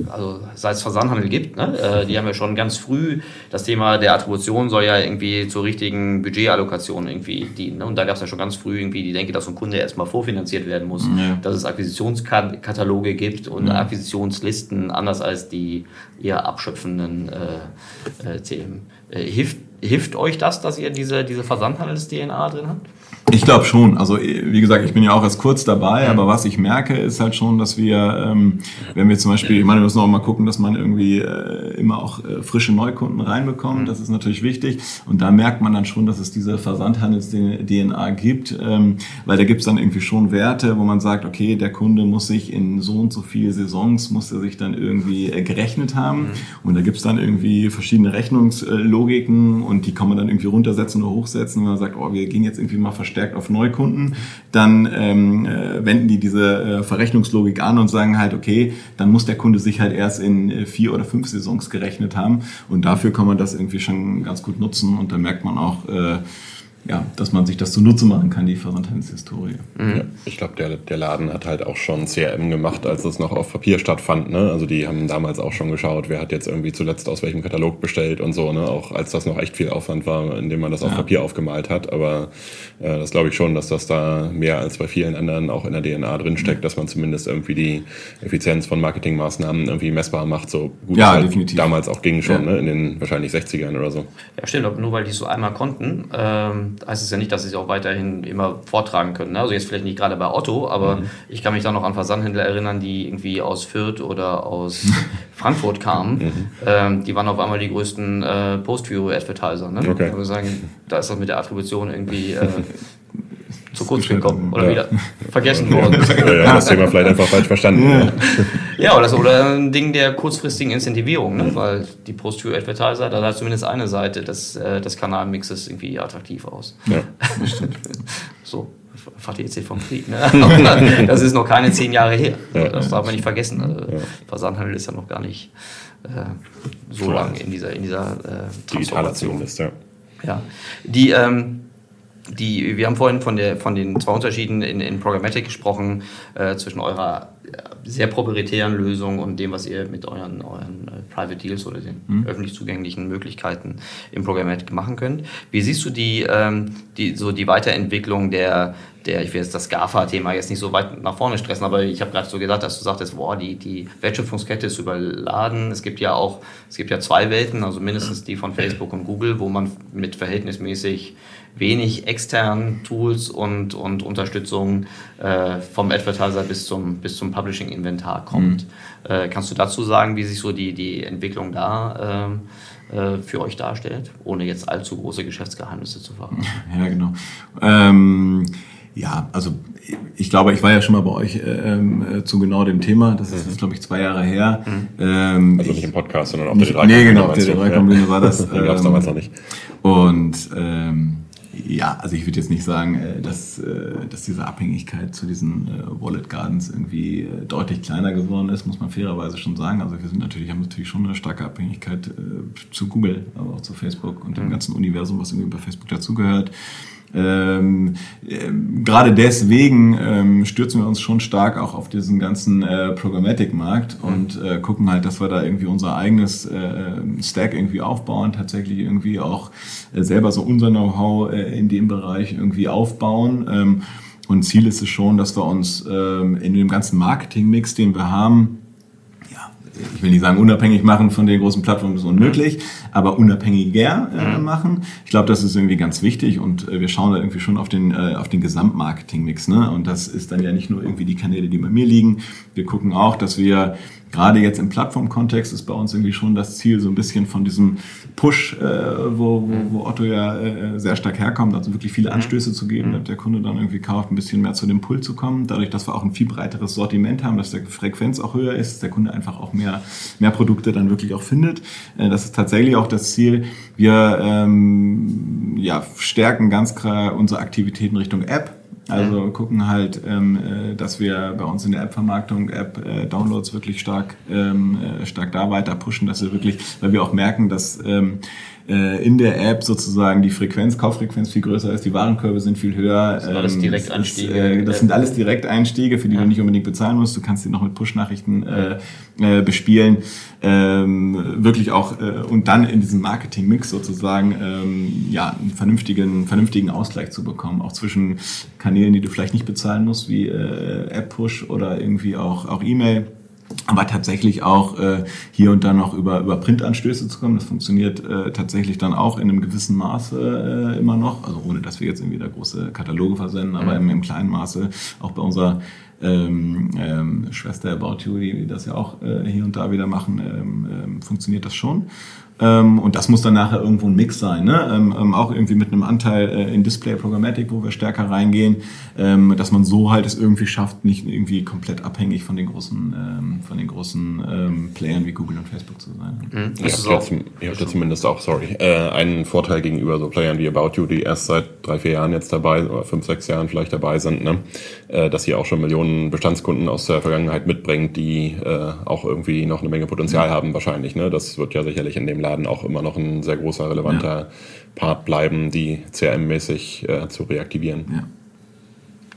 also seit es Versandhandel gibt, ne, äh, die haben ja schon ganz früh das Thema der Attribution soll ja irgendwie zur richtigen Budgetallokation irgendwie dienen. Ne? Und da gab es ja schon ganz früh irgendwie die Denke, dass ein Kunde erstmal vorfinanziert werden muss, ja. dass es Akquisitionskataloge gibt und ja. Akquisitionslisten, anders als die eher abschöpfenden äh, äh, Themen. Äh, hilft, hilft euch das, dass ihr diese, diese Versandhandels-DNA drin habt? Ich glaube schon. Also wie gesagt, ich bin ja auch erst kurz dabei, aber was ich merke, ist halt schon, dass wir, ähm, wenn wir zum Beispiel, ich meine, wir müssen auch mal gucken, dass man irgendwie äh, immer auch äh, frische Neukunden reinbekommt. Das ist natürlich wichtig. Und da merkt man dann schon, dass es diese Versandhandels-DNA gibt, ähm, weil da gibt es dann irgendwie schon Werte, wo man sagt, okay, der Kunde muss sich in so und so viele Saisons, muss er sich dann irgendwie äh, gerechnet haben. Und da gibt es dann irgendwie verschiedene Rechnungslogiken und die kann man dann irgendwie runtersetzen oder hochsetzen, wenn man sagt, oh, wir gehen jetzt irgendwie mal verstärkt verstärkt auf Neukunden, dann ähm, äh, wenden die diese äh, Verrechnungslogik an und sagen halt, okay, dann muss der Kunde sich halt erst in äh, vier oder fünf Saisons gerechnet haben und dafür kann man das irgendwie schon ganz gut nutzen und da merkt man auch, äh, ja, dass man sich das zunutze machen kann, die Versandhandelshistorie. Mhm. Ja, ich glaube, der, der Laden hat halt auch schon CRM gemacht, als es noch auf Papier stattfand. Ne? Also die haben damals auch schon geschaut, wer hat jetzt irgendwie zuletzt aus welchem Katalog bestellt und so, ne? auch als das noch echt viel Aufwand war, indem man das auf Papier aufgemalt hat. Aber äh, das glaube ich schon, dass das da mehr als bei vielen anderen auch in der DNA drinsteckt, mhm. dass man zumindest irgendwie die Effizienz von Marketingmaßnahmen irgendwie messbar macht, so gut ja, es halt definitiv. damals auch ging schon, ja. ne? in den wahrscheinlich 60ern oder so. Ja, stimmt, aber nur weil die so einmal konnten. Ähm heißt es ja nicht, dass sie es auch weiterhin immer vortragen können. Ne? Also jetzt vielleicht nicht gerade bei Otto, aber mhm. ich kann mich da noch an Versandhändler erinnern, die irgendwie aus Fürth oder aus Frankfurt kamen. Mhm. Ähm, die waren auf einmal die größten äh, Post-View-Advertiser. Ne? Okay. Sagen, da ist das mit der Attribution irgendwie äh, zu kurz gekommen oder ja. wieder vergessen worden. Ja, ja, das Thema vielleicht einfach falsch verstanden. Ja, oder, so, oder ein Ding der kurzfristigen Incentivierung, ne? weil die Post-View-Advertiser, da hat zumindest eine Seite des, äh, des Kanalmixes irgendwie attraktiv aus. Ja, stimmt. so. Fahrt jetzt hier vom Krieg. Ne? das ist noch keine zehn Jahre her. Das darf man nicht vergessen. Also Versandhandel ist ja noch gar nicht so lang in dieser, in dieser äh, Digitalisation ist, ja. Ja, die, ähm, die, wir haben vorhin von, der, von den zwei Unterschieden in, in Programmatic gesprochen, äh, zwischen eurer sehr proprietären Lösung und dem, was ihr mit euren, euren äh, Private Deals oder den mhm. öffentlich zugänglichen Möglichkeiten im Programmatic machen könnt. Wie siehst du die, ähm, die, so die Weiterentwicklung der, der, ich will jetzt das GAFA-Thema jetzt nicht so weit nach vorne stressen, aber ich habe gerade so gedacht, dass du sagtest, boah, die, die Wertschöpfungskette ist überladen. Es gibt ja auch, es gibt ja zwei Welten, also mindestens die von Facebook und Google, wo man mit verhältnismäßig wenig externen Tools und, und Unterstützung äh, vom Advertiser bis zum, bis zum Publishing-Inventar kommt. Mhm. Äh, kannst du dazu sagen, wie sich so die, die Entwicklung da äh, äh für euch darstellt, ohne jetzt allzu große Geschäftsgeheimnisse zu verraten? Ja, genau. Ähm, ja, also ich glaube, ich war ja schon mal bei euch ähm, äh, zu genau dem Thema. Das ist, mhm. glaube ich, zwei Jahre her. Mhm. Ähm, also nicht im Podcast, sondern auf der D3 Nee, genau, auf der D3 war das. Ähm, gab es damals noch nicht. Und ähm, ja, also ich würde jetzt nicht sagen, äh, dass, äh, dass diese Abhängigkeit zu diesen äh, Wallet Gardens irgendwie deutlich kleiner geworden ist, muss man fairerweise schon sagen. Also wir sind natürlich, haben natürlich schon eine starke Abhängigkeit zu Google, aber auch zu Facebook und dem mhm. ganzen Universum, was irgendwie bei Facebook dazugehört. Ähm, äh, Gerade deswegen ähm, stürzen wir uns schon stark auch auf diesen ganzen äh, Programmatic-Markt und äh, gucken halt, dass wir da irgendwie unser eigenes äh, Stack irgendwie aufbauen, tatsächlich irgendwie auch äh, selber so unser Know-how äh, in dem Bereich irgendwie aufbauen. Ähm, und Ziel ist es schon, dass wir uns ähm, in dem ganzen Marketing-Mix, den wir haben, ich will nicht sagen unabhängig machen von den großen Plattformen, das ist unmöglich, aber unabhängiger äh, mhm. machen. Ich glaube, das ist irgendwie ganz wichtig und äh, wir schauen da irgendwie schon auf den, äh, auf den Gesamtmarketing-Mix. Ne? Und das ist dann ja nicht nur irgendwie die Kanäle, die bei mir liegen. Wir gucken auch, dass wir gerade jetzt im Plattformkontext ist bei uns irgendwie schon das Ziel, so ein bisschen von diesem Push, äh, wo, wo, wo Otto ja äh, sehr stark herkommt, also wirklich viele mhm. Anstöße zu geben, mhm. dass der Kunde dann irgendwie kauft, ein bisschen mehr zu dem Pull zu kommen. Dadurch, dass wir auch ein viel breiteres Sortiment haben, dass der Frequenz auch höher ist, dass der Kunde einfach auch mehr, mehr Produkte dann wirklich auch findet. Äh, das ist tatsächlich auch das Ziel. Wir ähm, ja, stärken ganz klar unsere Aktivitäten Richtung App also mhm. gucken halt, ähm, äh, dass wir bei uns in der App-Vermarktung, App-Downloads wirklich stark, ähm, äh, stark da weiter pushen, dass wir wirklich, weil wir auch merken, dass ähm, äh, in der App sozusagen die Frequenz, Kauffrequenz viel größer ist, die Warenkörbe sind viel höher. Das sind alles ähm, Direkteinstiege. Äh, das sind alles Direkteinstiege, für die ja. du nicht unbedingt bezahlen musst. Du kannst sie noch mit Push-Nachrichten äh, äh, bespielen. Ähm, wirklich auch äh, und dann in diesem Marketing-Mix sozusagen ähm, ja einen vernünftigen, vernünftigen Ausgleich zu bekommen, auch zwischen Kanälen, die du vielleicht nicht bezahlen musst, wie äh, App-Push oder irgendwie auch, auch E-Mail aber tatsächlich auch äh, hier und da noch über, über Printanstöße zu kommen. Das funktioniert äh, tatsächlich dann auch in einem gewissen Maße äh, immer noch, also ohne dass wir jetzt irgendwie da große Kataloge versenden, aber mhm. im, im kleinen Maße auch bei unserer ähm, ähm, Schwester About You, die das ja auch äh, hier und da wieder machen, ähm, ähm, funktioniert das schon. Ähm, und das muss dann nachher irgendwo ein Mix sein, ne? Ähm, ähm, auch irgendwie mit einem Anteil äh, in Display Programmatic, wo wir stärker reingehen, ähm, dass man so halt es irgendwie schafft, nicht irgendwie komplett abhängig von den großen, ähm, von den großen ähm, Playern wie Google und Facebook zu sein. Mhm. Ihr habt, ihr habt ja zumindest auch, sorry, äh, einen Vorteil gegenüber so Playern wie About You, die erst seit drei, vier Jahren jetzt dabei, oder fünf, sechs Jahren vielleicht dabei sind, ne? Äh, dass ihr auch schon Millionen Bestandskunden aus der Vergangenheit mitbringt, die äh, auch irgendwie noch eine Menge Potenzial mhm. haben wahrscheinlich. Ne? Das wird ja sicherlich in dem Laden Laden auch immer noch ein sehr großer, relevanter ja. Part bleiben, die CRM-mäßig äh, zu reaktivieren. Ja.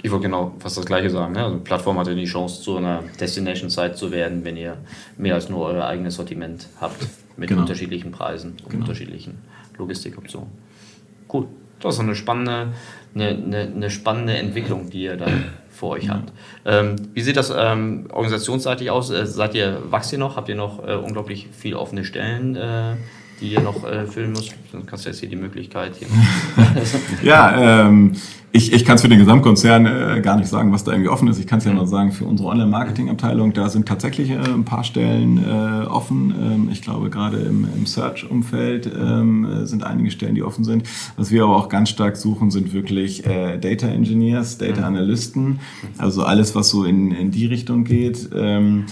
Ich wollte genau fast das Gleiche sagen. Ne? Also eine Plattform hat ja die Chance, zu einer Destination-Site zu werden, wenn ihr mehr als nur euer eigenes Sortiment habt, mit genau. unterschiedlichen Preisen und genau. unterschiedlichen Logistikoptionen. Cool. Das ist eine spannende, eine, eine, eine spannende Entwicklung, die ihr da vor euch habt. Ähm, wie sieht das ähm, organisationsseitig aus? Äh, seid ihr, wachst ihr noch? Habt ihr noch äh, unglaublich viele offene Stellen, äh, die ihr noch äh, füllen müsst? Dann kannst du jetzt hier die Möglichkeit. Hier ja, ähm, ich, ich kann es für den Gesamtkonzern äh, gar nicht sagen, was da irgendwie offen ist. Ich kann es ja mal sagen, für unsere Online-Marketing-Abteilung, da sind tatsächlich äh, ein paar Stellen äh, offen. Ähm, ich glaube, gerade im, im Search-Umfeld ähm, sind einige Stellen, die offen sind. Was wir aber auch ganz stark suchen, sind wirklich äh, Data Engineers, Data Analysten, also alles, was so in, in die Richtung geht. Ähm,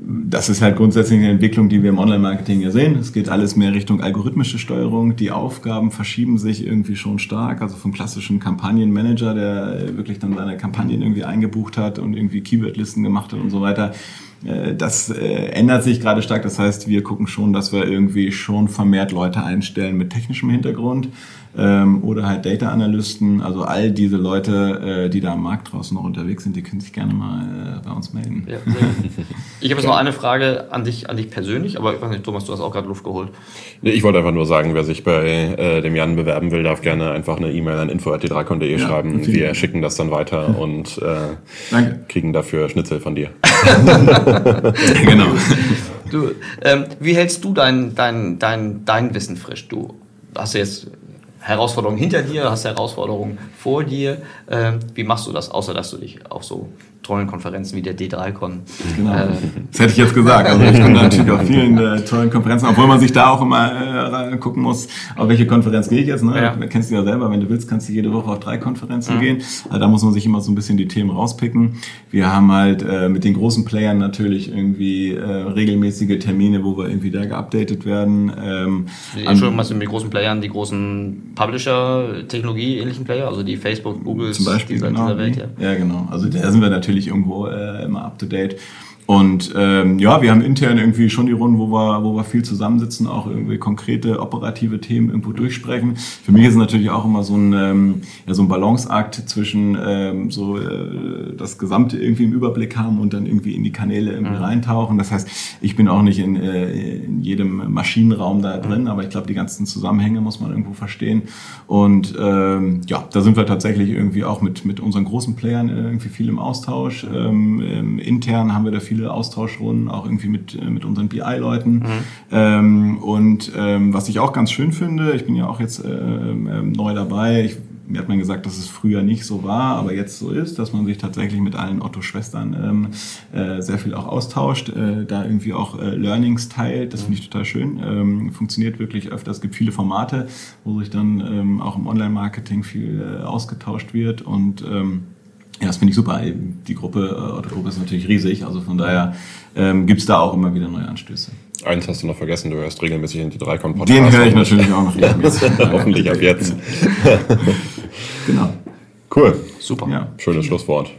das ist halt grundsätzlich eine Entwicklung, die wir im Online-Marketing ja sehen. Es geht alles mehr Richtung algorithmische Steuerung. Die Aufgaben verschieben sich irgendwie schon stark. Also vom klassischen Kampagnenmanager, der wirklich dann seine Kampagnen irgendwie eingebucht hat und irgendwie Keywordlisten gemacht hat und so weiter. Äh, das äh, ändert sich gerade stark. Das heißt, wir gucken schon, dass wir irgendwie schon vermehrt Leute einstellen mit technischem Hintergrund ähm, oder halt Data Analysten. Also all diese Leute, äh, die da am Markt draußen noch unterwegs sind, die können sich gerne mal äh, bei uns melden. Ja, ich habe jetzt noch eine Frage an dich, an dich persönlich, aber ich weiß nicht, Thomas, du hast auch gerade Luft geholt. Nee, ich wollte einfach nur sagen, wer sich bei äh, dem Jan bewerben will, darf gerne einfach eine E-Mail an info.d3con.de ja, schreiben. Wir schicken das dann weiter und äh, kriegen dafür Schnitzel von dir. genau. Du, ähm, wie hältst du dein, dein, dein, dein Wissen frisch? Du hast jetzt Herausforderungen hinter dir, hast Herausforderungen vor dir. Ähm, wie machst du das, außer dass du dich auf so tollen Konferenzen wie der D3Con. Genau. Äh, das hätte ich jetzt gesagt. Also ich bin natürlich auf vielen äh, tollen Konferenzen, obwohl man sich da auch immer äh, gucken muss, auf welche Konferenz gehe ich jetzt. Ne? Ja. Du kennst du ja selber, wenn du willst, kannst du jede Woche auf drei Konferenzen mhm. gehen. Also da muss man sich immer so ein bisschen die Themen rauspicken. Wir haben halt äh, mit den großen Playern natürlich irgendwie äh, regelmäßige Termine, wo wir irgendwie da geupdatet werden. Ähm, Entschuldigung, was mit den großen Playern, die großen Publisher, Technologie, ähnlichen Player, also die Facebook, Google, zum Beispiel dieser, genau, dieser Welt. Ja. ja, genau. Also da sind wir natürlich natürlich irgendwo äh, immer up to date. Und ähm, ja, wir haben intern irgendwie schon die Runden, wo wir, wo wir viel zusammensitzen, auch irgendwie konkrete operative Themen irgendwo durchsprechen. Für mich ist es natürlich auch immer so ein, ähm, ja, so ein Balanceakt zwischen ähm, so äh, das Gesamte irgendwie im Überblick haben und dann irgendwie in die Kanäle irgendwie mhm. reintauchen. Das heißt, ich bin auch nicht in, äh, in jedem Maschinenraum da drin, mhm. aber ich glaube, die ganzen Zusammenhänge muss man irgendwo verstehen. Und ähm, ja, da sind wir tatsächlich irgendwie auch mit, mit unseren großen Playern irgendwie viel im Austausch. Ähm, ähm, intern haben wir da viel viele Austauschrunden, auch irgendwie mit, äh, mit unseren BI-Leuten. Mhm. Ähm, und ähm, was ich auch ganz schön finde, ich bin ja auch jetzt äh, äh, neu dabei, ich, mir hat man gesagt, dass es früher nicht so war, aber jetzt so ist, dass man sich tatsächlich mit allen Otto-Schwestern ähm, äh, sehr viel auch austauscht, äh, da irgendwie auch äh, Learnings teilt. Das finde ich total schön. Ähm, funktioniert wirklich öfter. Es gibt viele Formate, wo sich dann ähm, auch im Online-Marketing viel äh, ausgetauscht wird und ähm, ja, das finde ich super. Die Gruppe, äh, Otto-Gruppe ist natürlich riesig, also von daher ähm, gibt es da auch immer wieder neue Anstöße. Eins hast du noch vergessen, du hörst regelmäßig in die drei Podcast. Den höre ich natürlich auch noch regelmäßig. Hoffentlich ab jetzt. genau. Cool. Super. Ja. Schönes Schlusswort.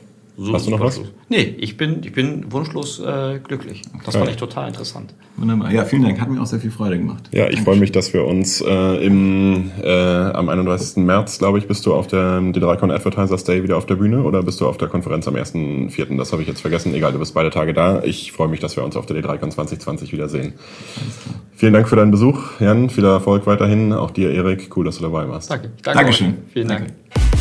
So Hast du noch was? Nee, ich bin, ich bin wunschlos äh, glücklich. Das ja. fand ich total interessant. Wunderbar. Ja, vielen Dank. Hat mir auch sehr viel Freude gemacht. Ja, ich freue mich, dass wir uns äh, im, äh, am 31. März, glaube ich, bist du auf der D3Con Advertisers Day wieder auf der Bühne oder bist du auf der Konferenz am 1.4.? Das habe ich jetzt vergessen. Egal, du bist beide Tage da. Ich freue mich, dass wir uns auf der D3Con 2020 wiedersehen. Vielen Dank für deinen Besuch, Jan. Viel Erfolg weiterhin. Auch dir, Erik. Cool, dass du dabei warst. Danke. Danke Dankeschön. Vielen Dank. Danke.